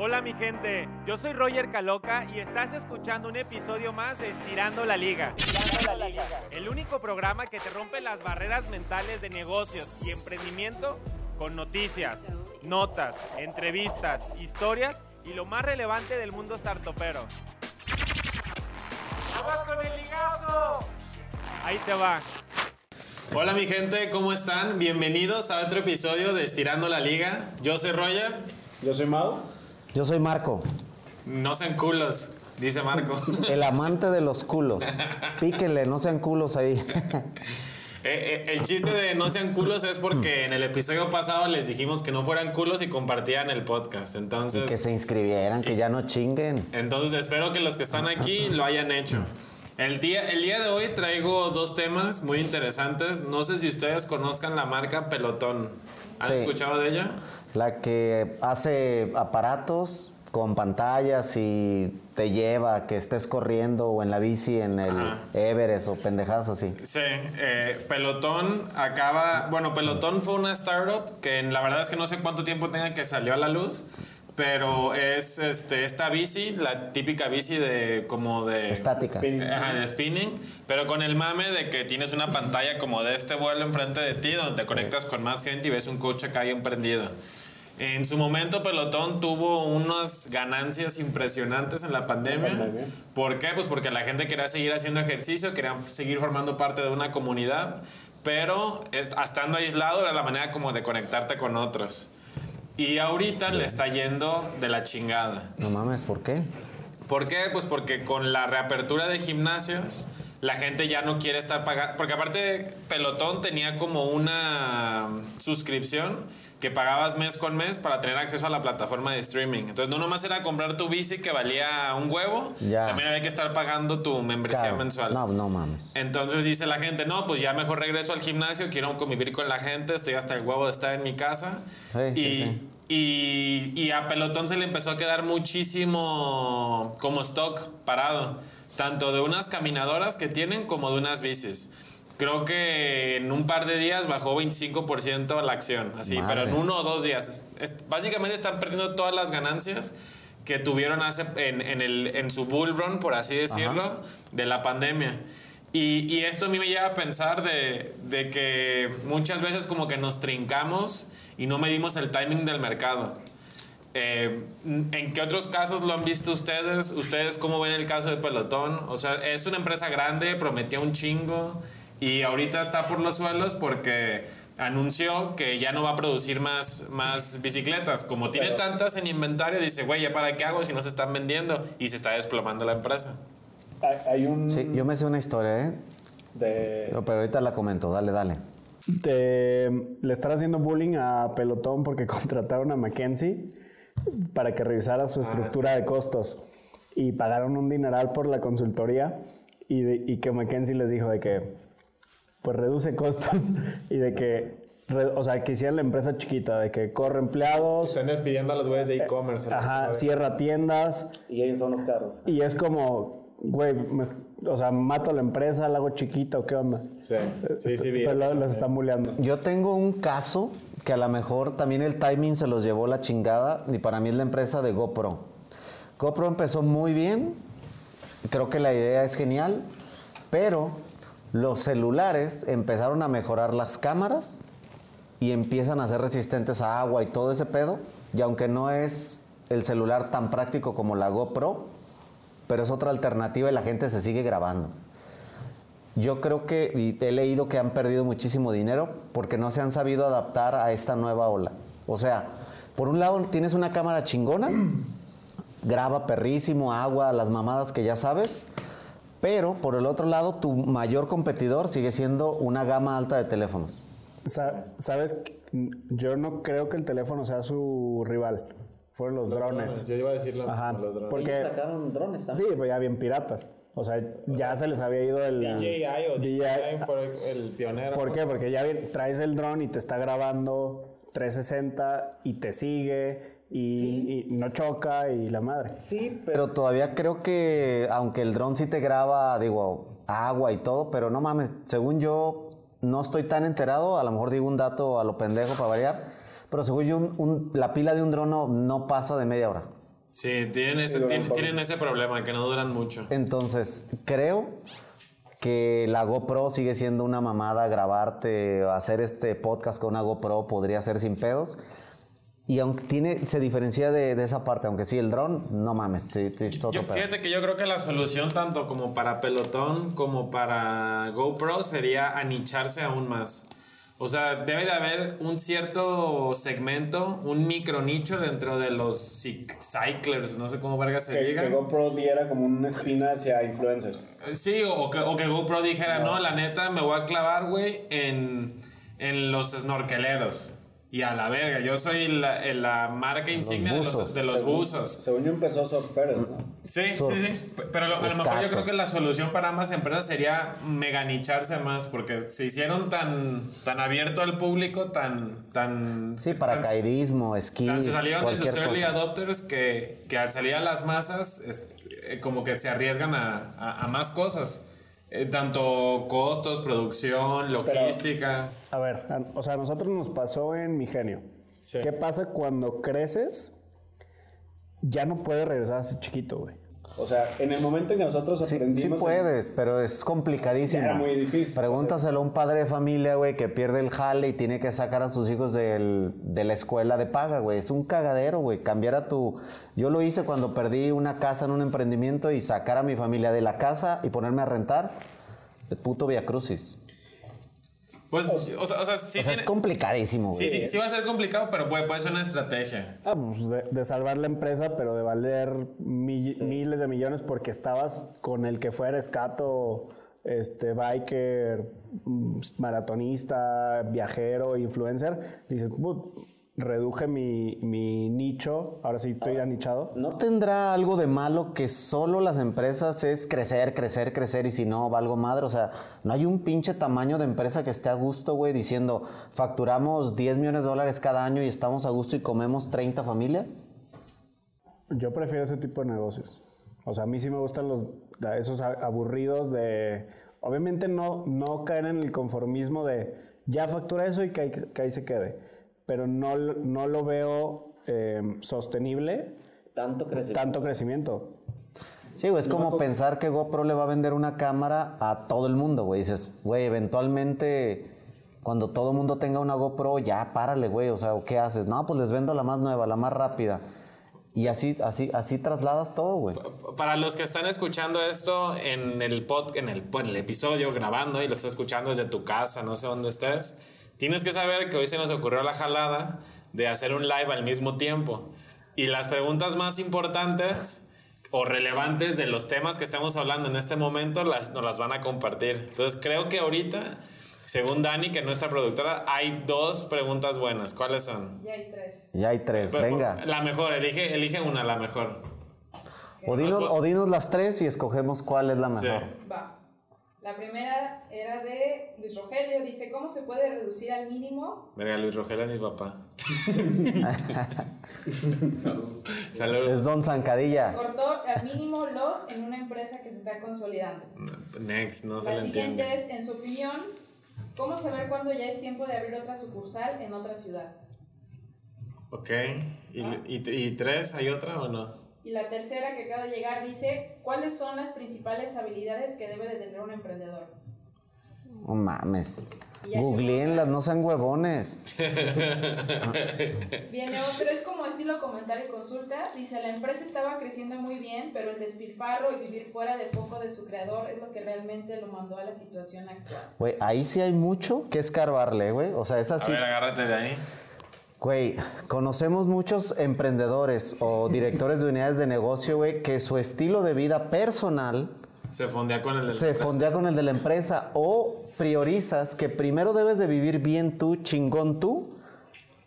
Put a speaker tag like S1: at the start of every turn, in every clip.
S1: Hola mi gente, yo soy Roger Caloca y estás escuchando un episodio más de Estirando la Liga. El único programa que te rompe las barreras mentales de negocios y emprendimiento con noticias, notas, entrevistas, historias y lo más relevante del mundo startupero. ¡Vamos con el ligazo! Ahí te va.
S2: Hola mi gente, ¿cómo están? Bienvenidos a otro episodio de Estirando la Liga. Yo soy Roger.
S3: Yo soy Mau.
S4: Yo soy Marco,
S2: No sean culos, dice Marco.
S4: el amante de los culos. Píquenle, no sean culos ahí.
S2: Eh, eh, el chiste de no sean culos es porque en el episodio pasado les dijimos que no fueran culos y compartían el podcast.
S4: Y
S2: Entonces,
S4: que se inscribieran, que ya no chinguen.
S2: entonces espero que los que están aquí lo hayan hecho. El día, el día de hoy traigo dos temas muy interesantes. No sé si ustedes conozcan la marca Pelotón. ¿Han
S4: Sí.
S2: escuchado de ella?
S4: La que hace aparatos con pantallas y te lleva a que estés corriendo o en la bici en el
S2: Ajá.
S4: Everest o pendejadas así.
S2: Sí, eh, Pelotón acaba, bueno, Pelotón fue una startup que en- la verdad es que no sé cuánto tiempo tenga que salió a la luz, pero es este, esta bici, la típica bici de como de...
S4: Estática.
S3: Spinning.
S2: Ajá, de spinning, pero con el mame de que tienes una pantalla como de este vuelo enfrente de ti, donde te conectas con más gente y ves un coche acá bien prendido. En su momento, Pelotón tuvo unas ganancias impresionantes en la pandemia.
S3: pandemia.
S2: ¿Por qué? Pues porque la gente quería seguir haciendo ejercicio, quería seguir formando parte de una comunidad, pero est- estando aislado era la manera como de conectarte con otros. Y ahorita le está yendo de la chingada.
S4: No mames, ¿por qué?
S2: ¿Por qué? Pues porque con la reapertura de gimnasios, la gente ya no quiere estar pagando. Porque aparte, Pelotón tenía como una suscripción que pagabas mes con mes para tener acceso a la plataforma de streaming. Entonces, no nomás era comprar tu bici que valía un huevo,
S4: Ya.
S2: también había que estar pagando tu membresía
S4: Claro.
S2: mensual.
S4: No, no mames.
S2: Entonces dice la gente, no, pues ya mejor regreso al gimnasio, quiero convivir con la gente, estoy hasta el huevo de estar en mi casa.
S4: Sí,
S2: y,
S4: sí, sí.
S2: Y, y a Pelotón se le empezó a quedar muchísimo como stock parado, tanto de unas caminadoras que tienen como de unas bicis. Creo que en un par de días bajó 25% la acción, así, pero en uno o dos días. Es- básicamente están perdiendo todas las ganancias que tuvieron hace, en, en el, en su bull run, por así decirlo, de la pandemia. Y, y esto a mí me lleva a pensar de, de que muchas veces como que nos trincamos y no medimos el timing del mercado. Eh, ¿En qué otros casos lo han visto ustedes? ¿Ustedes cómo ven el caso de Pelotón? O sea, es una empresa grande, prometía un chingo y ahorita está por los suelos porque anunció que ya no va a producir más, más bicicletas. Como tiene tantas en inventario, dice, güey, ¿ya para qué hago si no se están vendiendo? Y se está desplomando la empresa.
S3: Hay, un
S4: Sí, yo me sé una historia, ¿eh?
S3: de,
S4: No, Pero ahorita la comento, dale, dale.
S3: de- le están haciendo bullying a Pelotón porque contrataron a Mackenzie para que revisara
S2: Ah,
S3: su estructura de costos y pagaron un dineral por la consultoría y, de- y que Mackenzie les dijo de que pues reduce costos y de que o sea que hicieran la empresa chiquita de que corre empleados
S5: Están despidiendo a los güeyes de e-commerce.
S3: ajá cierra tiendas
S6: Y ellos son los carros.
S3: y es como güey me- o sea mato la empresa la hago chiquita o qué onda
S5: Sí, sí, sí, vi.
S3: Pero lo- los están bulleando
S4: Yo tengo un caso que a lo mejor también el timing se los llevó la chingada y para mí es la empresa de GoPro. GoPro empezó muy bien, creo que la idea es genial, pero los celulares empezaron a mejorar las cámaras y empiezan a ser resistentes a agua y todo ese pedo, y aunque no es el celular tan práctico como la GoPro, pero es otra alternativa y la gente se sigue grabando. Yo creo que y he leído que han perdido muchísimo dinero porque no se han sabido adaptar a esta nueva ola. O sea, por un lado tienes una cámara chingona, graba perrísimo, agua, las mamadas que ya sabes, pero por el otro lado tu mayor competidor sigue siendo una gama alta de teléfonos.
S3: Sa- Sabes, yo no creo que el teléfono sea su rival. Fueron los, drones.
S5: Yo iba a decir lo
S3: Ajá.
S5: los drones.
S3: Porque
S6: Ellos sacaron drones
S3: sí,
S6: también.
S3: pues ya bien piratas. O sea, ya se les había ido el
S5: DJI o
S3: DJI.
S5: DJI fue el pionero.
S3: ¿Por qué? Porque ya bien- traes el dron y te está grabando 360 y te sigue y, y no choca y la madre.
S6: Sí, pero
S4: Pero todavía creo que, aunque el dron sí te graba, digo, agua y todo, pero no mames, según yo, no estoy tan enterado, a lo mejor digo un dato a lo pendejo para variar, pero según yo, un- un- la pila de un dron no, no pasa de media hora.
S2: Sí, tienen ese, tienen, ese problema, que no duran mucho.
S4: Entonces, creo que la GoPro sigue siendo una mamada grabarte, hacer este podcast con una GoPro podría ser sin pedos. Y aunque tiene, se diferencia de, de esa parte, aunque sí, el dron, no mames, sí, sí, es otro
S2: Yo,
S4: pedo.
S2: fíjate que yo creo que la solución tanto como para pelotón como para GoPro sería anicharse aún más. O sea, debe de haber un cierto segmento, un micro nicho dentro de los cy- cyclers, no sé cómo verga se
S3: Que,
S2: diga.
S3: que GoPro diera como una espina hacia influencers.
S2: Sí, o que, o que GoPro dijera, no, la neta, me voy a clavar, güey, en, en los snorkeleros. Y a la verga, yo soy la, eh, la marca insignia de los,
S4: buzos.
S2: de los
S3: Según-
S2: buzos.
S3: Según yo empezó Surferes, ¿no?
S2: Sí,
S4: Surf.
S2: sí, sí. Pero lo- a lo mejor yo creo que la solución para ambas empresas sería meganicharse más, porque se hicieron tan, tan abierto al público, tan. tan
S4: Sí, paracaidismo, esquí,
S2: se salieron de sus
S4: cualquier
S2: early
S4: cosa.
S2: adopters que, que al salir a las masas, es- eh, como que se arriesgan a, a- a más cosas. Eh, tanto costos, producción, logística.
S3: A ver, a- o sea, a nosotros nos pasó en Mi Genio. ¿Qué pasa cuando creces? Ya no puedes regresar a ser chiquito, güey. O sea, en el momento en que nosotros
S4: Sí,
S3: aprendimos...
S4: sí puedes, pero es complicadísimo.
S3: Era muy difícil,
S4: Pregúntaselo a un padre de familia, güey, que pierde el jale y tiene que sacar a sus hijos del- de la escuela de paga, güey. Es un cagadero, güey. Cambiar a tu... Yo lo hice cuando perdí una casa en un emprendimiento y sacar a mi familia de la casa y ponerme a rentar. El puto Via Crucis.
S2: Pues, o sea, o sea, sí,
S4: o sea,
S2: tiene-
S4: es complicadísimo, güey.
S2: sí, sí, sí va a ser complicado, pero puede, puede ser una estrategia.
S3: Ah, pues de, de salvar la empresa, pero de valer mi- miles de millones porque estabas con el que fuera escato, este, biker, mm, maratonista, viajero, influencer. Dices, "Put, reduje mi, mi nicho, ahora sí estoy anichado.
S4: ¿No tendrá algo de malo que solo las empresas es crecer, crecer, crecer y si no, valgo madre? O sea, ¿no hay un pinche tamaño de empresa que esté a gusto, güey, diciendo facturamos 10 millones de dólares cada año y estamos a gusto y comemos 30 familias?
S3: Yo prefiero ese tipo de negocios. O sea, a mí sí me gustan los esos aburridos de. Obviamente no, no caer en el conformismo de ya factura eso y que ahí, que ahí se quede. Pero no, lo- no lo veo eh, sostenible
S4: Tanto
S3: tanto crecimiento.
S4: Sí, güey, es como pensar que GoPro le va a vender una cámara a todo el mundo, güey. Dices, güey, eventualmente cuando todo el mundo tenga una GoPro, ya párale, güey. O sea, ¿qué haces? No, pues les vendo la más nueva, la más rápida. Y así, así, así trasladas todo, güey.
S2: Para los que están escuchando esto en el pod, en el, en el episodio grabando y lo estás escuchando desde tu casa, no sé dónde estés, tienes que saber que hoy se nos ocurrió la jalada de hacer un live al mismo tiempo. Y las preguntas más importantes o relevantes de los temas que estamos hablando en este momento las, nos las van a compartir. Entonces creo que ahorita, según Dani, que es nuestra productora, hay dos preguntas buenas. ¿Cuáles son?
S6: Ya hay tres.
S4: Ya hay tres,
S2: Pero-
S4: venga.
S2: La mejor, elige, elige una, la mejor.
S4: O dinos, o dinos las tres y escogemos cuál es la
S2: Sí.
S4: mejor.
S6: Va. La primera era de Luis Rogelio. Dice, ¿cómo se puede reducir al mínimo?
S2: Verga, Luis Rogelio es mi papá. Salud.
S4: Es Don Zancadilla.
S6: Cortó al mínimo los en una empresa que se está consolidando.
S2: Next, no se
S6: La
S2: le
S6: siguiente
S2: entiende.
S6: es, en su opinión, ¿cómo saber cuándo ya es tiempo de abrir otra sucursal en otra ciudad?
S2: Ok. ¿Y, y, y tres? ¿Hay otra o no?
S6: Y la tercera que acaba de llegar dice, ¿cuáles son las principales habilidades que debe de tener un emprendedor?
S4: No mames. Googleenlas, no sean huevones.
S6: Viene otro, es como estilo comentario y consulta. Dice, la empresa estaba creciendo muy bien, pero el despilfarro y vivir fuera de foco de su creador es lo que realmente lo mandó a la situación actual.
S4: Güey, ahí sí hay mucho que escarbarle, güey. O sea, es
S2: A
S4: así.
S2: ver, agárrate de ahí.
S4: Güey, conocemos muchos emprendedores o directores de unidades de negocio, güey, que su estilo de vida personal
S2: Se fondea con el de la
S4: se
S2: empresa.
S4: fondea con el de la empresa o priorizas que primero debes de vivir bien tú, chingón tú,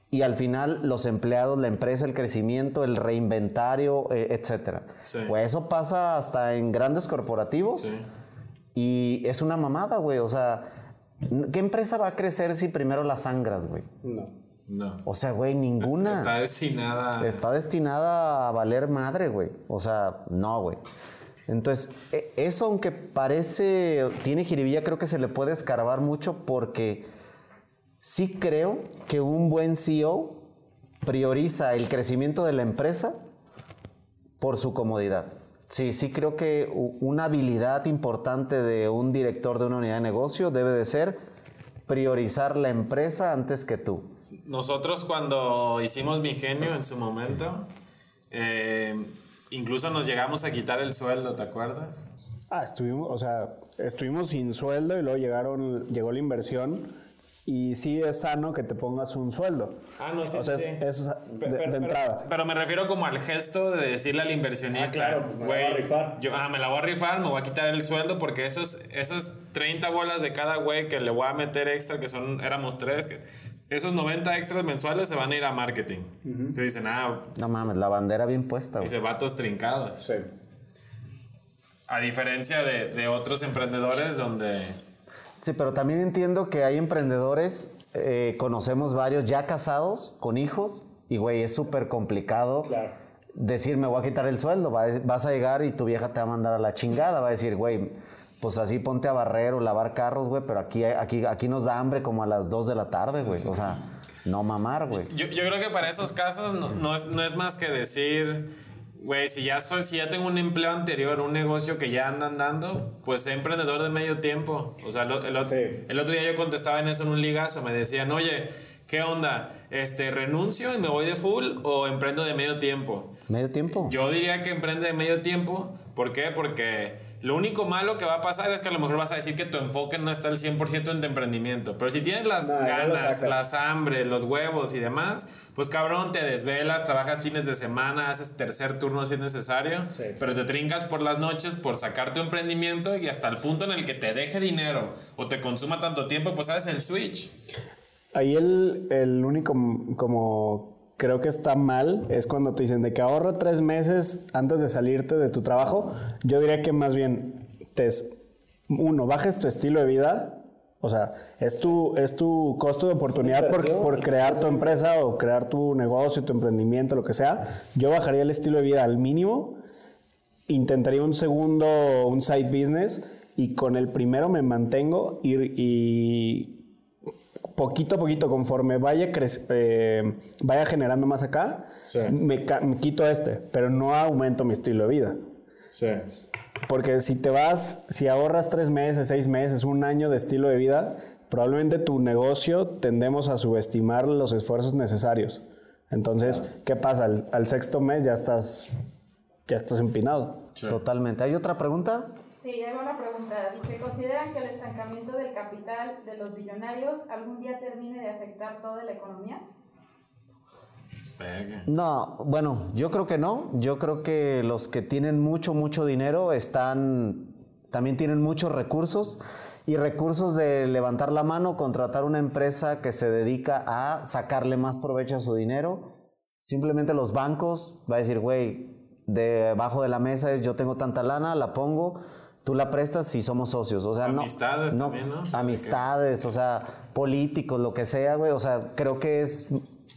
S4: y al final los empleados, la empresa, el crecimiento, el reinventario, eh, etcétera.
S2: Sí.
S4: Pues eso pasa hasta en grandes corporativos
S2: Sí.
S4: y es una mamada, güey. O sea, ¿qué empresa va a crecer si primero la sangras, güey?
S3: No.
S2: No.
S4: O sea, güey, ninguna.
S2: Está destinada.
S4: Está destinada a valer madre, güey. O sea, no, güey. Entonces, e- eso aunque parece, tiene jiribilla, creo que se le puede escarbar mucho porque sí creo que un buen CEO prioriza el crecimiento de la empresa por su comodidad. Sí, sí creo que una habilidad importante de un director de una unidad de negocio debe de ser priorizar la empresa antes que tú.
S2: Nosotros cuando hicimos Mi Genio en su momento, eh, incluso nos llegamos a quitar el sueldo, ¿te acuerdas?
S3: Ah, estuvimos, o sea, estuvimos sin sueldo y luego llegaron, llegó la inversión y sí es sano que te pongas un sueldo.
S5: Ah, no, sí,
S3: O sea,
S5: sí.
S3: es- eso es de,
S5: Pero-
S3: de
S5: pero-
S3: entrada.
S2: Pero me refiero como al gesto de decirle al inversionista,
S5: Ah, claro, me la voy a
S2: güey,
S5: rifar".
S2: yo ah, me la voy a rifar, me voy a quitar el sueldo porque esos, esas 30 bolas de cada güey que le voy a meter extra, que son, éramos tres, que esos 90 extras mensuales se van a ir a marketing. Entonces dicen, ah,
S4: No mames, la bandera bien puesta. güey.
S2: dice vatos trincados.
S5: Sí.
S2: A diferencia de, de otros emprendedores donde...
S4: Sí, pero también entiendo que hay emprendedores, eh, conocemos varios ya casados, con hijos, y güey, es súper complicado
S5: Claro.
S4: decir me voy a quitar el sueldo. Vas a llegar y tu vieja te va a mandar a la chingada. Va a decir, güey, pues así ponte a barrer o lavar carros, güey, pero aquí, aquí, aquí nos da hambre como a las 2 de la tarde, güey. O sea, no mamar, güey.
S2: Yo, yo creo que para esos casos no, no es, no es más que decir, güey, si ya soy, si ya tengo un empleo anterior, un negocio que ya anda andando, pues sé emprendedor de medio tiempo. O sea, lo- el, otro-
S5: Sí.
S2: el otro día yo contestaba en eso en un ligazo, me decían, oye, ¿qué onda? Este, ¿renuncio y me voy de full o emprendo de medio tiempo?
S4: Medio tiempo.
S2: Yo diría que emprende de medio tiempo. ¿Por qué? Porque lo único malo que va a pasar es que a lo mejor vas a decir que tu enfoque no está al 100% en tu emprendimiento. Pero si tienes las
S5: No,
S2: ganas, las hambre, los huevos y demás, pues cabrón, te desvelas, trabajas fines de semana, haces tercer turno si es necesario,
S5: Sí.
S2: pero te trincas por las noches por sacar tu emprendimiento y hasta el punto en el que te deje dinero o te consuma tanto tiempo, pues haces el switch.
S3: Ahí el, el único como creo que está mal es cuando te dicen de que ahorra tres meses antes de salirte de tu trabajo. Yo diría que más bien te uno, bajes tu estilo de vida. O sea, es tu, es tu costo de oportunidad por, por crear tu empresa o crear tu negocio, tu emprendimiento, lo que sea. Yo bajaría el estilo de vida al mínimo intentaría un segundo, un side business y con el primero me mantengo y, y poquito a poquito, conforme vaya, eh, vaya generando más acá,
S5: Sí.
S3: me, me quito este, pero no aumento mi estilo de vida.
S5: Sí.
S3: Porque si te vas, si ahorras tres meses, seis meses, un año de estilo de vida, probablemente tu negocio tendemos a subestimar los esfuerzos necesarios. Entonces, ¿qué pasa? Al, al sexto mes ya estás, ya estás empinado.
S4: Totalmente. ¿Hay otra pregunta?
S6: Sí, hay una pregunta. Dice, ¿consideran que el estancamiento del capital de los billonarios algún día termine de afectar toda la economía?
S4: No, bueno, yo creo que no. Yo creo que los que tienen mucho, mucho dinero están, también tienen muchos recursos y recursos de levantar la mano, contratar una empresa que se dedica a sacarle más provecho a su dinero. Simplemente los bancos va a decir, güey, debajo de la mesa es yo tengo tanta lana, la pongo, tú la prestas y somos socios. O sea, no-
S2: Amistades
S4: no,
S2: también, ¿no?
S4: Amistades, o sea, políticos, lo que sea, güey. O sea, creo que es,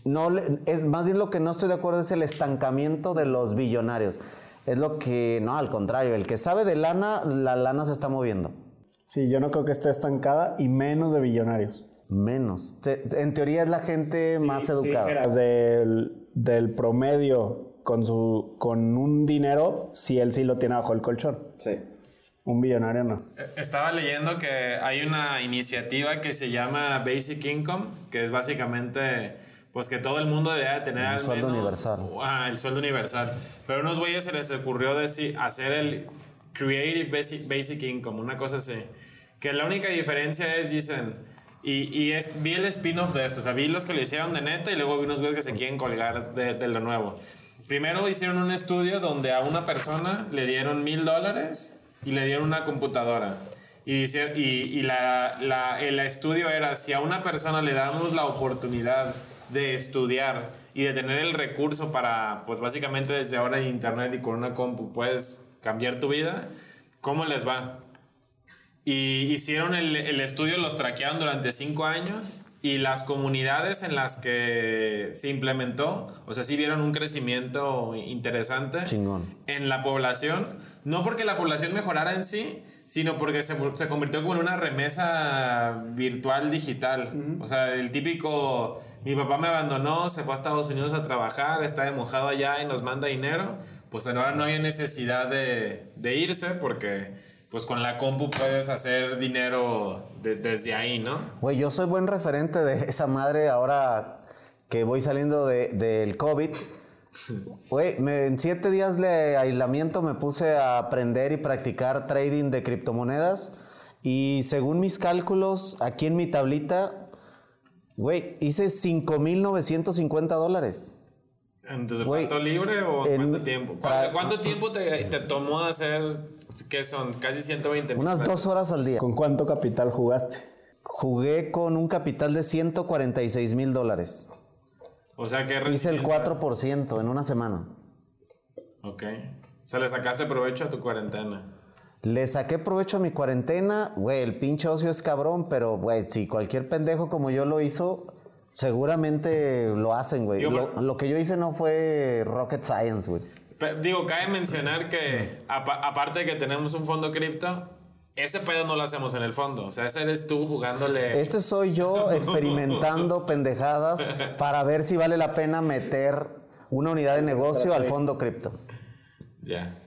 S4: no, es más bien lo que no estoy de acuerdo es el estancamiento de los billonarios. Es lo que, no, al contrario, el que sabe de lana, la lana se está moviendo.
S3: Sí, yo no creo que esté estancada y menos de billonarios.
S4: Menos. En teoría es la gente más educada.
S3: Del, del promedio con, su, con un dinero, si él sí lo tiene bajo el colchón.
S5: Sí.
S3: Un billonario no.
S2: Estaba leyendo que hay una iniciativa que se llama Basic Income, que es básicamente pues que todo el mundo debería de tener al
S4: sueldo
S2: menos
S4: universal.
S2: Ah, el sueldo universal. Pero a unos güeyes se les ocurrió decir, hacer el Creative Basic, Basic Income, una cosa así. Que la única diferencia es, dicen, y, y es- vi el spin-off de esto, o sea, vi los que lo hicieron de neta y luego vi unos güeyes que se quieren colgar de, de lo nuevo. Primero hicieron un estudio donde a una persona le dieron mil dólares y le dieron una computadora. Y, y, y la, la- el estudio era, si a una persona le damos la oportunidad de estudiar y de tener el recurso para, pues básicamente desde ahora en internet y con una compu puedes cambiar tu vida, ¿cómo les va? Y hicieron el, el estudio, los traquearon durante cinco años y las comunidades en las que se implementó, o sea, sí vieron un crecimiento interesante
S4: Chingón.
S2: en la población, no porque la población mejorara en sí, sino porque se, se convirtió como en una remesa virtual digital. O sea, el típico, mi papá me abandonó, se fue a Estados Unidos a trabajar, está de mojado allá y nos manda dinero, pues ahora no había necesidad de, de irse porque pues con la compu puedes hacer dinero de- desde ahí, ¿no?
S4: Güey, yo soy buen referente de esa madre ahora que voy saliendo de- del COVID. Güey, en siete días de aislamiento me puse a aprender y practicar trading de criptomonedas. Y según mis cálculos, aquí en mi tablita, güey, hice 5.950 dólares.
S2: Entonces,
S4: Güey,
S2: ¿cuánto libre o
S4: en-
S2: cuánto tiempo?
S4: para-
S2: ¿Cuánto, cuánto tiempo te, te tomó hacer, qué son? Casi 120 mil
S4: Unas dos horas al día.
S3: ¿Con cuánto capital jugaste?
S4: Jugué con un capital de 146 mil dólares.
S2: O sea, que
S4: Hice el 4% en una semana.
S2: Ok. O sea, le sacaste provecho a tu cuarentena.
S4: Le saqué provecho a mi cuarentena, güey, el pinche ocio es cabrón, pero, güey, si cualquier pendejo como yo lo hizo, seguramente lo hacen, güey.
S2: Yo-
S4: Lo, lo que yo hice no fue rocket science, güey.
S2: Digo, cabe mencionar que apa- aparte de que tenemos un fondo cripto, ese pedo no lo hacemos en el fondo. O sea, ese eres tú jugándole.
S4: Este soy yo experimentando pendejadas para ver si vale la pena meter una unidad de negocio al fondo cripto.
S2: Ya.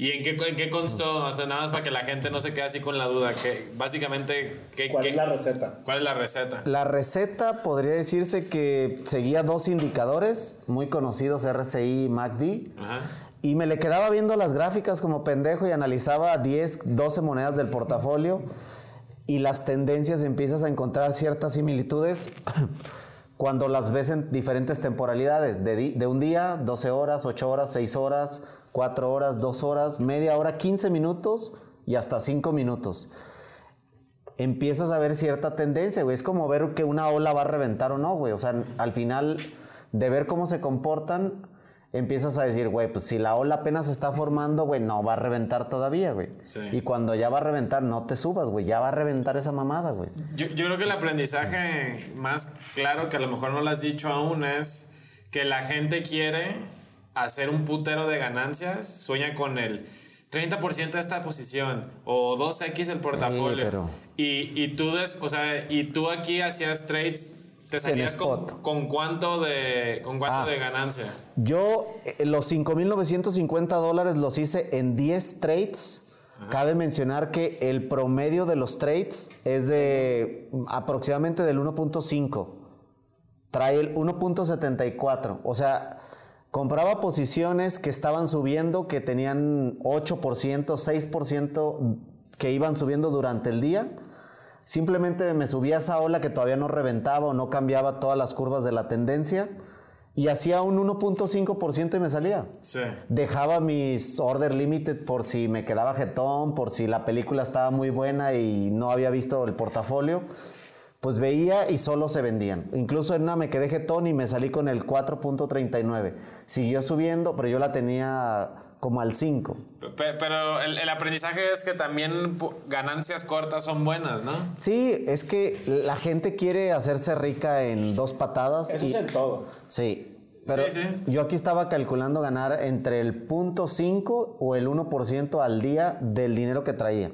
S2: ¿Y en qué, en qué constó? O sea, nada más para que la gente no se quede así con la duda. Que básicamente, ¿qué,
S5: ¿Cuál
S2: qué-
S5: es la receta?
S2: ¿Cuál es la receta?
S4: La receta podría decirse que seguía dos indicadores muy conocidos, RSI y MACD.
S2: Ajá.
S4: Y me le quedaba viendo las gráficas como pendejo y analizaba 10, 12 monedas del portafolio y las tendencias empiezas a encontrar ciertas similitudes cuando las ves en diferentes temporalidades, de, de un día, 12 horas, 8 horas, 6 horas, 4 horas, 2 horas, media hora, 15 minutos y hasta 5 minutos. Empiezas a ver cierta tendencia, güey. Es como ver que una ola va a reventar o no, güey. O sea, al final de ver cómo se comportan, empiezas a decir, güey, pues si la ola apenas se está formando, güey, no va a reventar todavía, güey.
S2: Sí.
S4: Y cuando ya va a reventar, no te subas, güey, ya va a reventar esa mamada, güey.
S2: Yo, yo creo que el aprendizaje más claro que a lo mejor no lo has dicho aún es que la gente quiere hacer un putero de ganancias, sueña con el 30% de esta posición o 2x el portafolio.
S4: pero-
S2: Y, y tú des- o sea, y tú aquí hacías trades, te salías con, con cuánto de con cuánto
S4: Ah.
S2: de ganancia.
S4: Yo eh, los 5.950 dólares los hice en 10 trades. Cabe mencionar que el promedio de los trades es de aproximadamente del 1.5. Trae el 1.74. O sea, compraba posiciones que estaban subiendo, que tenían 8%, 6% que iban subiendo durante el día. Simplemente me subía esa ola que todavía no reventaba o no cambiaba todas las curvas de la tendencia y hacía un 1.5% y me salía.
S2: Sí.
S4: Dejaba mis order limited por si me quedaba jetón, por si la película estaba muy buena y no había visto el portafolio. Pues veía y solo se vendían. Incluso en una me quedé jetón y me salí con el 4.39. Siguió subiendo, pero yo la tenía como al 5.
S2: Pe- Pero el, el aprendizaje es que también ganancias cortas son buenas, ¿no?
S4: Sí, es que la gente quiere hacerse rica en dos patadas.
S5: Eso
S4: y-
S5: es en todo.
S4: Sí. Pero
S2: Sí, sí.
S4: yo aquí estaba calculando ganar entre el 0.5 o el 1% al día del dinero que traía.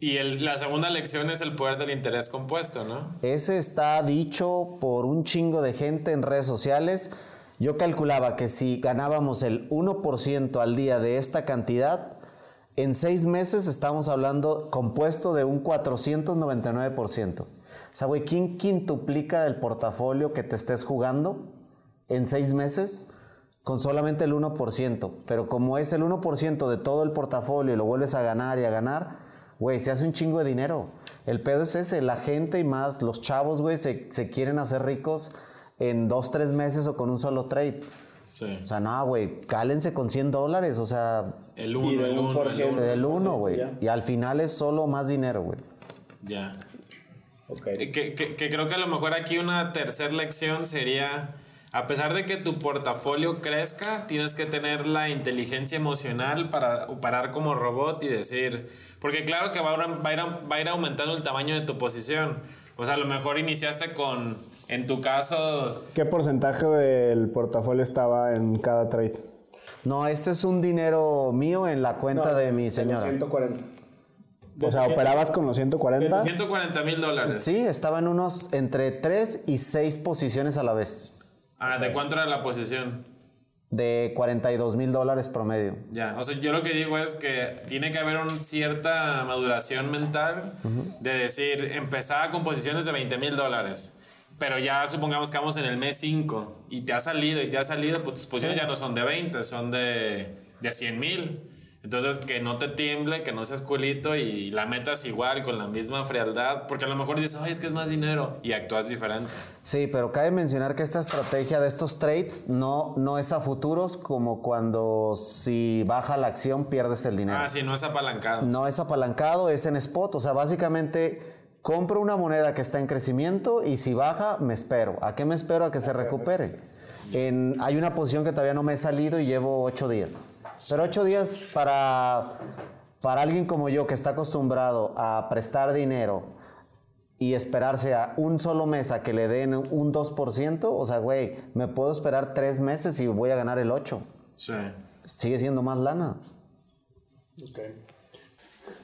S2: Y el- la segunda lección es el poder del interés compuesto, ¿no?
S4: Ese está dicho por un chingo de gente en redes sociales. Yo calculaba que si ganábamos el 1% al día de esta cantidad, en seis meses estamos hablando compuesto de un 499%. O sea, güey, ¿quién quintuplica el portafolio que te estés jugando en seis meses? Con solamente el 1%. Pero como es el 1% de todo el portafolio y lo vuelves a ganar y a ganar, güey, se hace un chingo de dinero. El pedo es ese, la gente y más los chavos, güey, se, se quieren hacer ricos en dos, tres meses o con un solo trade.
S2: Sí.
S4: O sea, no, güey, cálense con 100 dólares, o sea,
S2: El
S5: Y
S2: 1,
S5: de
S2: el 1,
S5: un por
S2: el
S5: ciento.
S2: 1.
S4: del uno,
S5: sí,
S4: güey. Y al final es solo más dinero, güey.
S2: Ya.
S5: Ok.
S2: Eh, Que, que- que creo que a lo mejor aquí una tercera lección sería, a pesar de que tu portafolio crezca, tienes que tener la inteligencia emocional para parar como robot y decir, porque claro que va a, va a ir, va a ir aumentando el tamaño de tu posición. O sea, a lo mejor iniciaste con, en tu caso,
S3: ¿Qué porcentaje del portafolio estaba en cada trade?
S4: No, este es un dinero mío en la cuenta de mi señora.
S5: 140.
S3: O sea, ¿operabas con los 140?
S2: 140 mil dólares.
S4: Sí, estaba en unos entre 3 y 6 posiciones a la vez.
S2: Ah, ¿de cuánto era la posición?
S4: De 42 mil dólares promedio.
S2: Ya, o sea, yo lo que digo es que tiene que haber una cierta maduración mental de decir, empezaba con posiciones de 20 mil dólares, pero ya supongamos que vamos en el mes 5 y te ha salido y te ha salido, pues tus posiciones ya no son de 20, son de, de 100 mil. Entonces, que no te tiemble, que no seas culito y la metas igual, con la misma frialdad, porque a lo mejor dices, oye, es que es más dinero y actúas diferente.
S4: Sí, pero cabe mencionar que esta estrategia de estos trades no, no es a futuros como cuando si baja la acción pierdes el dinero.
S2: Ah, sí, no es apalancado.
S4: No es apalancado, es en spot. O sea, básicamente compro una moneda que está en crecimiento y si baja, me espero. ¿A qué me espero? A que se recupere. En- hay una posición que todavía no me he salido y llevo ocho días. Pero ocho días para, para alguien como yo que está acostumbrado a prestar dinero y esperarse a un solo mes a que le den un 2%, o sea, güey, me puedo esperar tres meses y voy a ganar el 8.
S2: Sí.
S4: Sigue siendo más lana.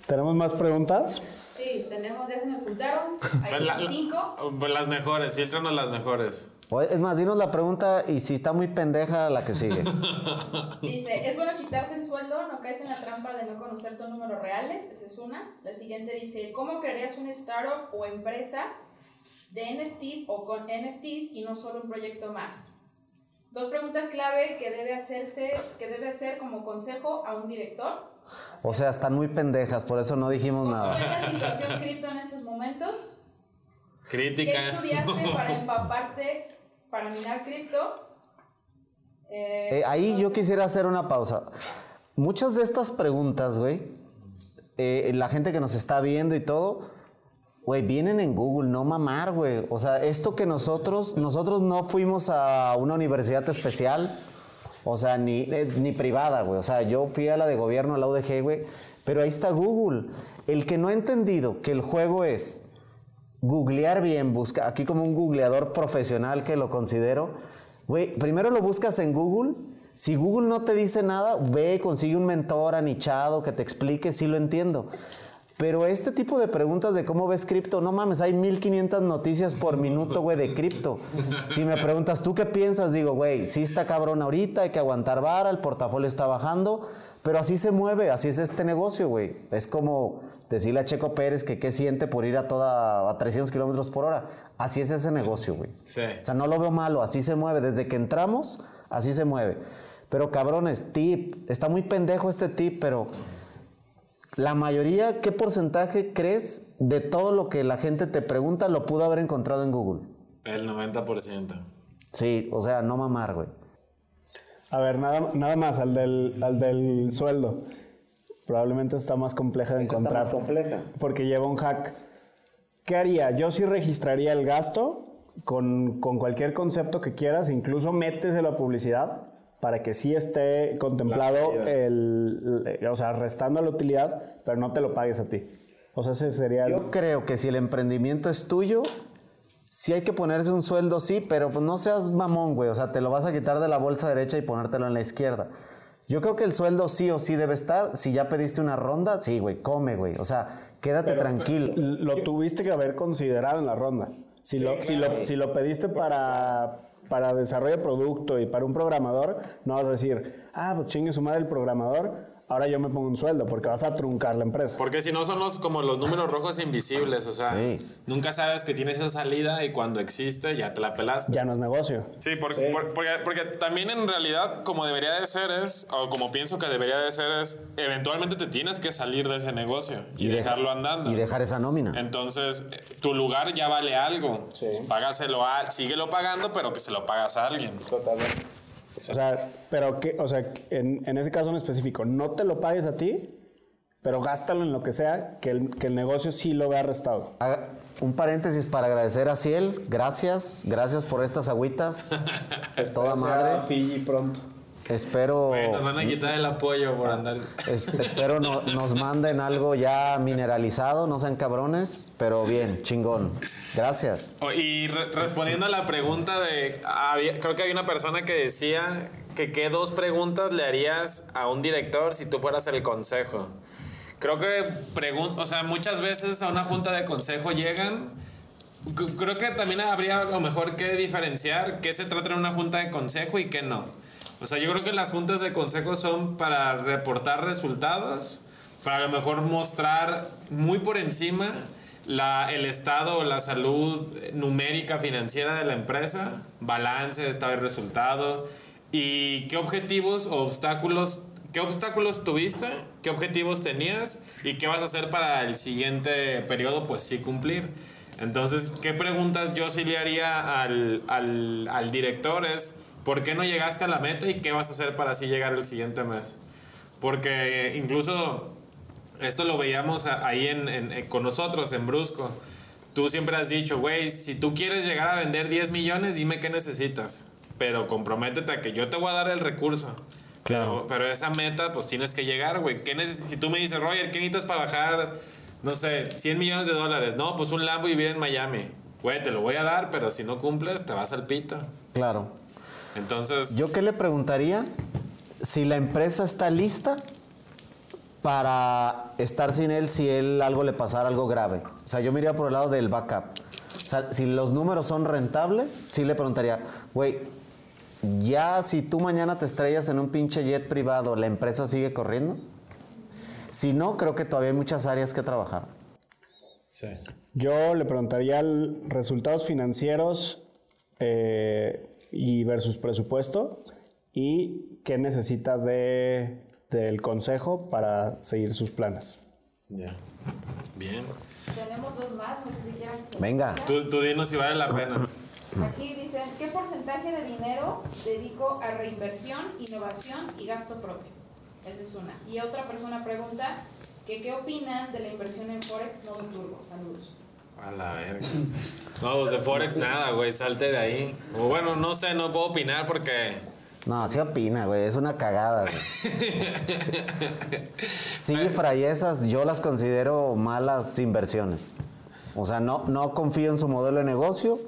S3: ¿Tenemos más preguntas?
S6: Sí, tenemos, ya se me ocultaron. Hay
S2: Pues la- la-
S6: cinco.
S2: pues las mejores, filtranos las mejores.
S4: O- Es más, dinos la pregunta y si está muy pendeja la que sigue.
S6: Dice, ¿es bueno quitarte el sueldo? ¿No caes en la trampa de no conocer tus números reales? Esa es una. La siguiente dice, ¿cómo crearías una startup o empresa de NFTs o con NFTs y no solo un proyecto más? Dos preguntas clave que debe hacerse, que debe hacer como consejo a un director.
S4: O sea, están muy pendejas, por eso no dijimos
S6: ¿Cómo
S4: nada.
S6: ves la situación cripto en estos momentos? ¿Qué
S2: Crítica.
S6: estudiaste para empaparte, para minar cripto? Eh,
S4: Eh, ahí yo quisiera hacer una pausa. Muchas de estas preguntas, güey, eh, la gente que nos está viendo y todo, güey, vienen en Google, no mamar, güey. O sea, esto que nosotros, nosotros no fuimos a una universidad especial, o sea, ni, ni privada, güey. O sea, yo fui a la de gobierno, a la UDG, güey, pero ahí está Google. El que no ha entendido que el juego es googlear bien, busca aquí como un googleador profesional que lo considero. Güey, primero lo buscas en Google. Si Google no te dice nada, ve, consigue un mentor anichado que te explique, sí lo entiendo. Pero este tipo de preguntas de cómo ves cripto, no mames, hay 1500 noticias por minuto, güey, de cripto. Si me preguntas, ¿tú qué piensas? Digo, güey, sí está cabrón ahorita, hay que aguantar vara, el portafolio está bajando, pero así se mueve, así es este negocio, güey. Es como decirle a Checo Pérez que qué siente por ir a toda a 300 kilómetros por hora. Así es ese negocio, güey.
S2: Sí.
S4: O sea, no lo veo malo, así se mueve. Desde que entramos, así se mueve. Pero cabrones, tip, está muy pendejo este tip, pero la mayoría, ¿qué porcentaje crees de todo lo que la gente te pregunta lo pudo haber encontrado en Google?
S2: El 90%.
S4: Sí, o sea, no mamar, güey.
S3: A ver, nada, nada más, al del, al del sueldo. Probablemente está más compleja de encontrar.
S5: compleja.
S3: Porque lleva un hack. ¿Qué haría? Yo sí registraría el gasto con, con cualquier concepto que quieras, incluso metes de la publicidad para que sí esté contemplado el, el- o sea, restando la utilidad, pero no te lo pagues a ti. O sea, ese sería el-
S4: Yo creo que si el emprendimiento es tuyo, sí hay que ponerse un sueldo, sí, pero pues no seas mamón, güey. O sea, te lo vas a quitar de la bolsa derecha y ponértelo en la izquierda. Yo creo que el sueldo sí o sí debe estar. Si ya pediste una ronda, sí, güey, come, güey. O sea, quédate tranquilo.
S3: lo tuviste que haber considerado en la ronda. Si, lo, si, lo, si lo pediste para, para desarrollo de producto y para un programador, no vas a decir, ah, pues chingue su madre el programador, ahora yo me pongo un sueldo, porque vas a truncar la empresa.
S2: Porque si no son los, como los números rojos invisibles, o sea,
S4: Sí.
S2: nunca sabes que tienes esa salida y cuando existe ya te la pelaste.
S3: Ya no es negocio.
S2: Sí, por- por- porque, porque también en realidad como debería de ser es, o como pienso que debería de ser es, eventualmente te tienes que salir de ese negocio y,
S4: deja-
S2: dejarlo andando.
S4: Y dejar esa nómina.
S2: Entonces, tu lugar ya vale algo. Págaselo a, síguelo pagando, pero que se lo pagas a alguien.
S5: Totalmente.
S3: O sea, pero que, o sea, en, en ese caso en específico, no te lo pagues a ti, pero gástalo en lo que sea, que el, que el negocio sí lo vea restado.
S4: Haga- Un paréntesis para agradecer a Ciel. Gracias, gracias por estas agüitas. Es toda madre.
S5: Fiji pronto.
S4: Espero,
S2: nos van a quitar el apoyo por andar.
S4: es- espero no- nos manden algo ya mineralizado, no sean cabrones, pero bien, chingón. Gracias.
S2: Oh, Y re- respondiendo a la pregunta de. había- creo que había una persona que decía que qué dos preguntas le harías a un director si tú fueras el consejo. Creo que, pregun- o sea, muchas veces a una junta de consejo llegan. Creo que también habría a lo mejor que diferenciar qué se trata en una junta de consejo y qué no. O sea, yo creo que las juntas de consejo son para reportar resultados, para a lo mejor mostrar muy por encima la, el estado o la salud numérica financiera de la empresa, balance, estado y resultado, y qué objetivos o obstáculos, qué obstáculos tuviste, qué objetivos tenías y qué vas a hacer para el siguiente periodo, pues sí cumplir. Entonces, ¿qué preguntas yo sí le haría al, al, al director es, ¿por qué no llegaste a la meta y qué vas a hacer para así llegar el siguiente mes? Porque incluso esto lo veíamos ahí en, en- en- con nosotros en Brusco. Tú siempre has dicho, güey, si tú quieres llegar a vender 10 millones, dime qué necesitas. Pero comprométete a que yo te voy a dar el recurso. Pero, pero esa meta, pues tienes que llegar, güey. ¿Qué Si tú me dices, Roger, ¿qué necesitas para bajar, no sé, 100 millones de dólares? No, pues un Lambo y vivir en Miami. Güey, te lo voy a dar, pero si no cumples, te vas al pito.
S4: Claro.
S2: Entonces,
S4: Yo qué le preguntaría si la empresa está lista para estar sin él si él algo le pasara algo grave. O sea, yo me iría por el lado del backup. O sea, si los números son rentables, sí le preguntaría, güey, ya si tú mañana te estrellas en un pinche jet privado, ¿la empresa sigue corriendo? Si no, creo que todavía hay muchas áreas que trabajar.
S5: Sí.
S3: Yo le preguntaría resultados financieros eh, y versus presupuesto y qué necesita de, del consejo para seguir sus planes.
S5: Ya.
S2: bien.
S6: Tenemos dos más, no sé si quieran que se
S4: Venga.
S2: Tú, tú dinos si vale la pena.
S6: Aquí dicen, ¿qué porcentaje de dinero dedico a reinversión, innovación y gasto propio? Esa es una. Y otra persona pregunta, que ¿qué opinan de la inversión en Forex modo turbo? Saludos.
S2: A la verga. No, pues de Forex nada, güey, salte de ahí. O bueno, no sé, no puedo opinar porque.
S4: No, sí opina, güey. Es una cagada, güey. Sí, fray, esas yo las considero malas inversiones. O sea, no, no confío en su modelo de negocio.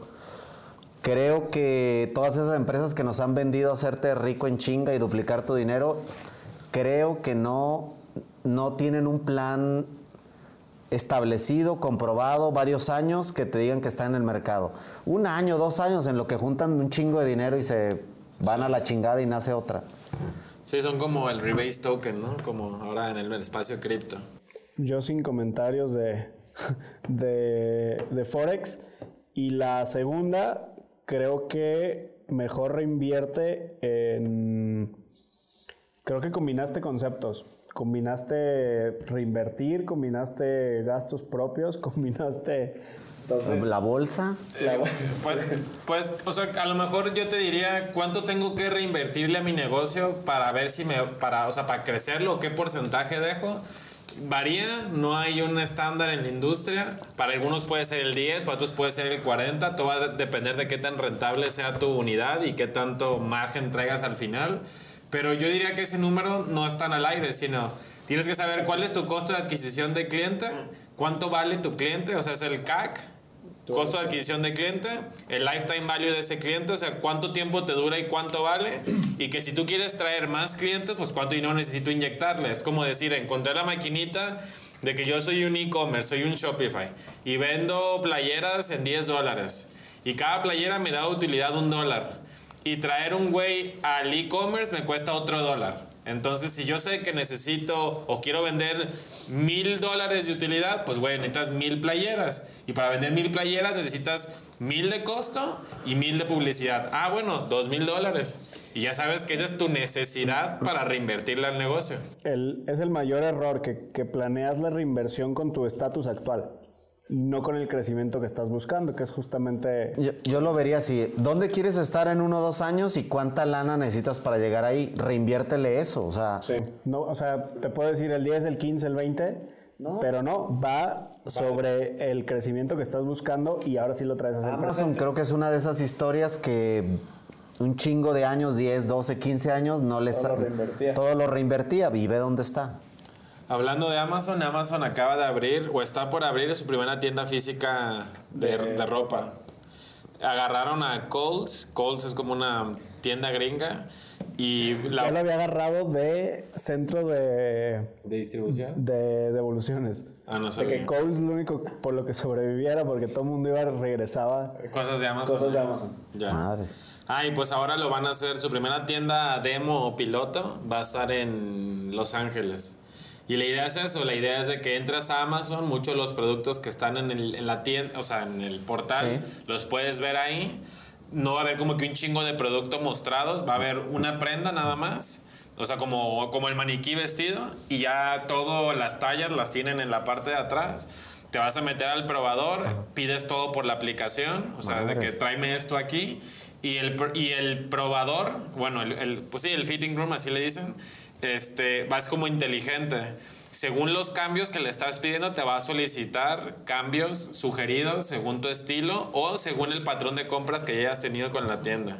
S4: Creo que todas esas empresas que nos han vendido hacerte rico en chinga y duplicar tu dinero, creo que no, no tienen un plan establecido, comprobado, varios años que te digan que está en el mercado. Un año, dos años en lo que juntan un chingo de dinero y se van a la chingada y nace otra.
S2: Sí, son como el rebase token, ¿no? Como ahora en el espacio cripto.
S3: Yo sin comentarios de, de, de Forex. Y la segunda, creo que mejor reinvierte en... Creo que combinaste conceptos. Combinaste reinvertir, combinaste gastos propios, combinaste... Entonces,
S4: la bolsa.
S2: Pues, pues, o sea, a lo mejor yo te diría cuánto tengo que reinvertirle a mi negocio para ver si me, para, o sea, para crecerlo, qué porcentaje dejo. Varía, no hay un estándar en la industria. Para algunos puede ser el 10, para otros puede ser el 40. Todo va a depender de qué tan rentable sea tu unidad y qué tanto margen traigas al final. Pero yo diría que ese número no es tan al aire, sino tienes que saber cuál es tu costo de adquisición de cliente, cuánto vale tu cliente, o sea, es el CAC, costo de adquisición de cliente, el lifetime value de ese cliente, o sea, cuánto tiempo te dura y cuánto vale, y que si tú quieres traer más clientes, pues cuánto dinero necesito inyectarle. Es como decir, encontré la maquinita de que yo soy un e-commerce, soy un Shopify, y vendo playeras en 10 dólares, y cada playera me da utilidad un dólar, y traer un güey al e-commerce me cuesta otro dólar. Entonces, si yo sé que necesito o quiero vender mil dólares de utilidad, pues güey, necesitas mil playeras. Y para vender mil playeras necesitas mil de costo y mil de publicidad. Ah, bueno, dos mil dólares. Y ya sabes que esa es tu necesidad para reinvertirla al negocio.
S3: el- es el mayor error que, que planeas la reinversión con tu estatus actual, no con el crecimiento que estás buscando, que es justamente...
S4: Yo, yo lo vería así. ¿Dónde quieres estar en uno o dos años y cuánta lana necesitas para llegar ahí? Reinviértele eso. O sea,
S3: No, o sea, te puedo decir el 10, el 15, el 20, pero no, va sobre el crecimiento que estás buscando y ahora sí lo traes a hacer
S4: Amazon
S3: presente.
S4: creo que es una de esas historias que un chingo de años, 10, 12, 15 años, no les...
S3: Todo lo reinvertía.
S4: Todo lo reinvertía y ve dónde está.
S2: Hablando de Amazon, Amazon acaba de abrir o está por abrir su primera tienda física de, de ropa. Agarraron a Kohl's, Kohl's es como una tienda gringa y
S3: Ya lo
S2: la,
S3: había agarrado de centro de,
S5: ¿De distribución?
S3: de devoluciones.
S2: Ah, no
S3: de
S2: sabía.
S3: que Coles lo único por lo que sobrevivía era porque todo el mundo iba regresaba
S2: cosas de Amazon.
S3: cosas de Amazon.
S2: Ya.
S4: Madre.
S2: Ah, y pues ahora lo van a hacer, su primera tienda demo o piloto va a estar en Los Ángeles. Y la idea es eso, la idea es de que entras a Amazon, muchos de los productos que están en, el- en la tienda, o sea, en el portal, los puedes ver ahí. No va a haber como que un chingo de producto mostrado, va a haber una prenda nada más. O sea, como, como el maniquí vestido y ya todas las tallas las tienen en la parte de atrás. Te vas a meter al probador, pides todo por la aplicación, o sea, de que tráeme esto aquí. Y el, y el probador, bueno, el, el- pues sí, el fitting room, así le dicen, este, vas como inteligente. Según los cambios que le estás pidiendo, te va a solicitar cambios sugeridos según tu estilo o según el patrón de compras que ya hayas tenido con la tienda.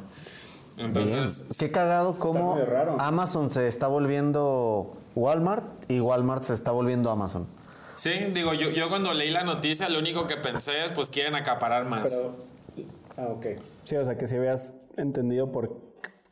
S2: Entonces,
S4: Qué cagado cómo. Amazon se está volviendo Walmart y Walmart se está volviendo Amazon.
S2: sí, digo, yo, yo cuando leí la noticia, lo único que pensé es, pues quieren acaparar más.
S3: Pero, ah, ok. Sí, o sea, que si habías entendido por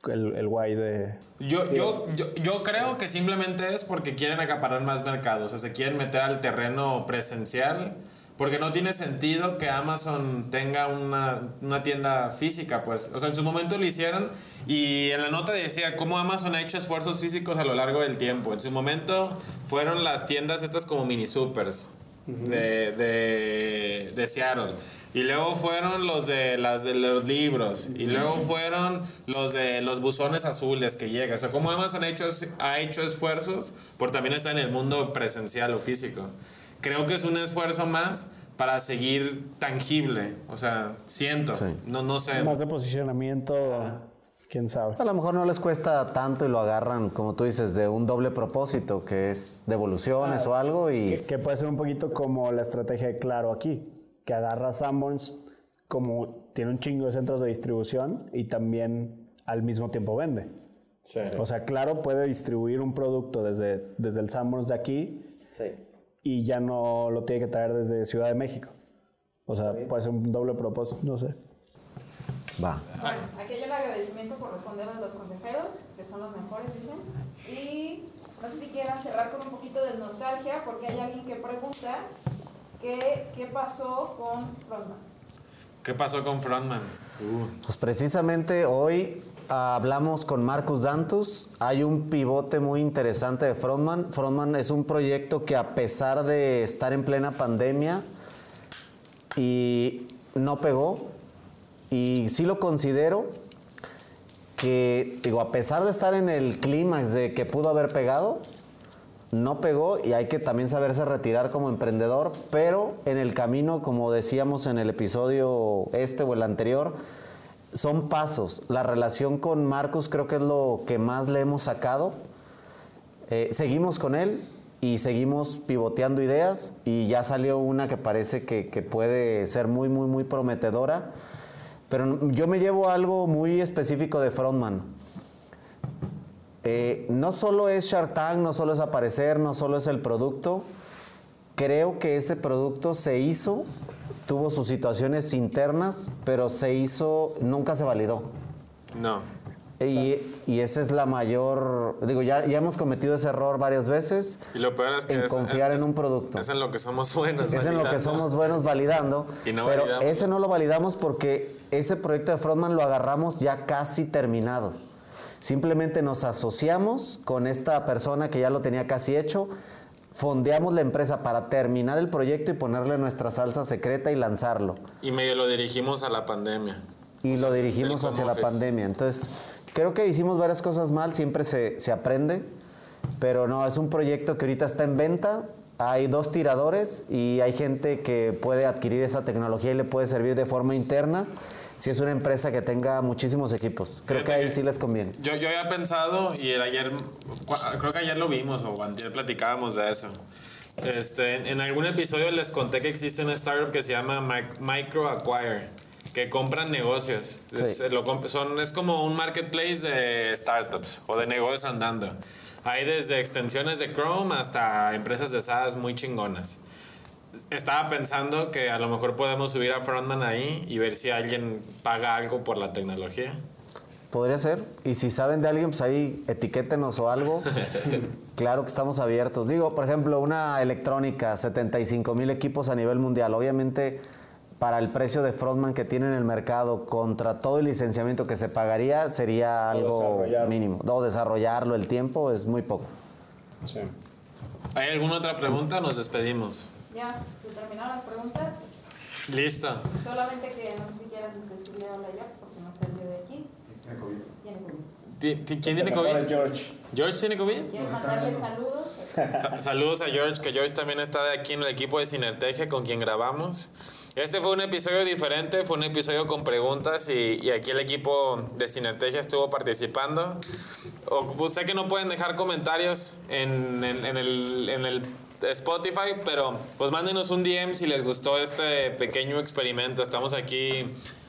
S3: el, el guay de...
S2: Yo, yo, yo, yo creo que simplemente es porque quieren acaparar más mercados, o sea, se quieren meter al terreno presencial, porque no tiene sentido que Amazon tenga una, una tienda física, pues. O sea, en su momento lo hicieron y en la nota decía cómo Amazon ha hecho esfuerzos físicos a lo largo del tiempo. En su momento fueron las tiendas estas como mini supers de, de, de Seattle. Y luego fueron los de las de los libros. Y luego fueron los de los buzones azules que llegan. O sea, como Amazon ha hecho, ha hecho esfuerzos por también estar en el mundo presencial o físico. Creo que es un esfuerzo más para seguir tangible. O sea, siento.
S4: Sí.
S2: No, no sé.
S3: Más de posicionamiento, quién sabe.
S4: A lo mejor no les cuesta tanto y lo agarran, como tú dices, de un doble propósito, que es devoluciones o algo y...
S3: Que, que puede ser un poquito como la estrategia de Claro aquí, que agarra Sanborns como tiene un chingo de centros de distribución y también al mismo tiempo vende.
S5: Sí.
S3: O sea, Claro puede distribuir un producto desde, desde el Sanborns de aquí
S5: Sí.
S3: y ya no lo tiene que traer desde Ciudad de México. O sea, puede ser un doble propósito, no sé.
S4: Va.
S6: Bueno, aquí hay un agradecimiento por responder a los consejeros, que son los mejores, dicen. Y no sé si quieran cerrar con un poquito de nostalgia, porque hay alguien que pregunta qué pasó con Frontman.
S2: ¿Qué pasó con Frontman?
S4: Pues precisamente hoy hablamos con Marcus Dantus. Hay un pivote muy interesante de Frontman. Frontman es un proyecto que a pesar de estar en plena pandemia y no pegó, y sí lo considero que, digo, a pesar de estar en el clímax de que pudo haber pegado, no pegó y hay que también saberse retirar como emprendedor, pero en el camino, como decíamos en el episodio este o el anterior, son pasos. La relación con Marcos creo que es lo que más le hemos sacado. Eh, seguimos con él y seguimos pivoteando ideas y ya salió una que parece que, que puede ser muy, muy, muy prometedora. Pero yo me llevo algo muy específico de Frontman. Eh, no solo es Shark Tank, no solo es aparecer, no solo es el producto. Creo que ese producto se hizo, tuvo sus situaciones internas, pero se hizo, nunca se validó.
S2: No.
S4: Y, y esa es la mayor, digo, ya, ya hemos cometido ese error varias veces
S2: Y lo peor es que
S4: en
S2: es-
S4: confiar
S2: es-
S4: en un producto.
S2: Es en lo que somos buenos.
S4: Es en lo que somos buenos validando.
S2: Y no
S4: pero
S2: validamos.
S4: ese no lo validamos porque ese proyecto de Frontman lo agarramos ya casi terminado. Simplemente nos asociamos con esta persona que ya lo tenía casi hecho, fondeamos la empresa para terminar el proyecto y ponerle nuestra salsa secreta y lanzarlo.
S2: Y medio lo dirigimos a la pandemia.
S4: Y
S2: O sea,
S4: lo dirigimos hacia la pandemia. Entonces, creo que hicimos varias cosas mal, siempre se, se aprende, pero no, es un proyecto que ahorita está en venta. Hay dos tiradores y hay gente que puede adquirir esa tecnología y le puede servir de forma interna si es una empresa que tenga muchísimos equipos. Creo que ahí
S2: que-
S4: sí les conviene.
S2: Yo, yo había pensado, y el ayer, creo que ayer lo vimos o ayer platicábamos de eso. Este, en, en algún episodio les conté que existe una startup que se llama Mic- Micro Acquire. que compran negocios. Es,
S4: Sí.
S2: lo comp- son, es como un marketplace de startups o de negocios andando. Hay desde extensiones de Chrome hasta empresas de SaaS muy chingonas. Estaba pensando que a lo mejor podemos subir a Frontman ahí y ver si alguien paga algo por la tecnología.
S4: Podría ser. Y si saben de alguien, pues ahí etiquétenos o algo. claro que estamos abiertos. Digo, por ejemplo, una electrónica, 75 mil equipos a nivel mundial. Obviamente, para el precio de Frontman que tiene en el mercado, contra todo el licenciamiento que se pagaría, sería algo mínimo. O desarrollarlo, el tiempo es muy poco.
S3: Sí.
S2: ¿Hay alguna otra pregunta? Nos despedimos.
S6: Ya, se terminaron las preguntas.
S2: Listo.
S6: Solamente que no sé si quieras decirle hola ya, porque no salió de aquí. Tiene COVID.
S2: Ti- ti- ¿Quién tiene COVID?
S3: George.
S2: ¿George tiene COVID?
S6: ¿Quieres mandarle saludos?
S2: Sa- Saludos a George, que George también está de aquí en el equipo de Sinertegia con quien grabamos. Este fue un episodio diferente, fue un episodio con preguntas y, y aquí el equipo de Sinertegia estuvo participando. O, sé que no pueden dejar comentarios en, en- en el, en el Spotify, pero pues mándenos un DM si les gustó este pequeño experimento. Estamos aquí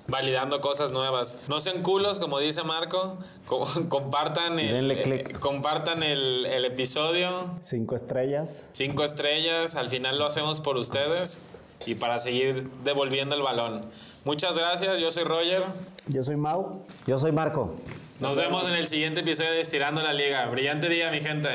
S2: validando cosas nuevas. No sean culos, como dice Marco. Co- compartan el,
S4: Denle click.
S2: compartan el, el episodio.
S3: Cinco estrellas.
S2: Cinco estrellas, al final lo hacemos por ustedes y para seguir devolviendo el balón. Muchas gracias, yo soy Roger.
S3: Yo soy Mau.
S4: Yo soy Marco.
S2: Nos vemos en el siguiente episodio de Estirando la Liga. Brillante día, mi gente.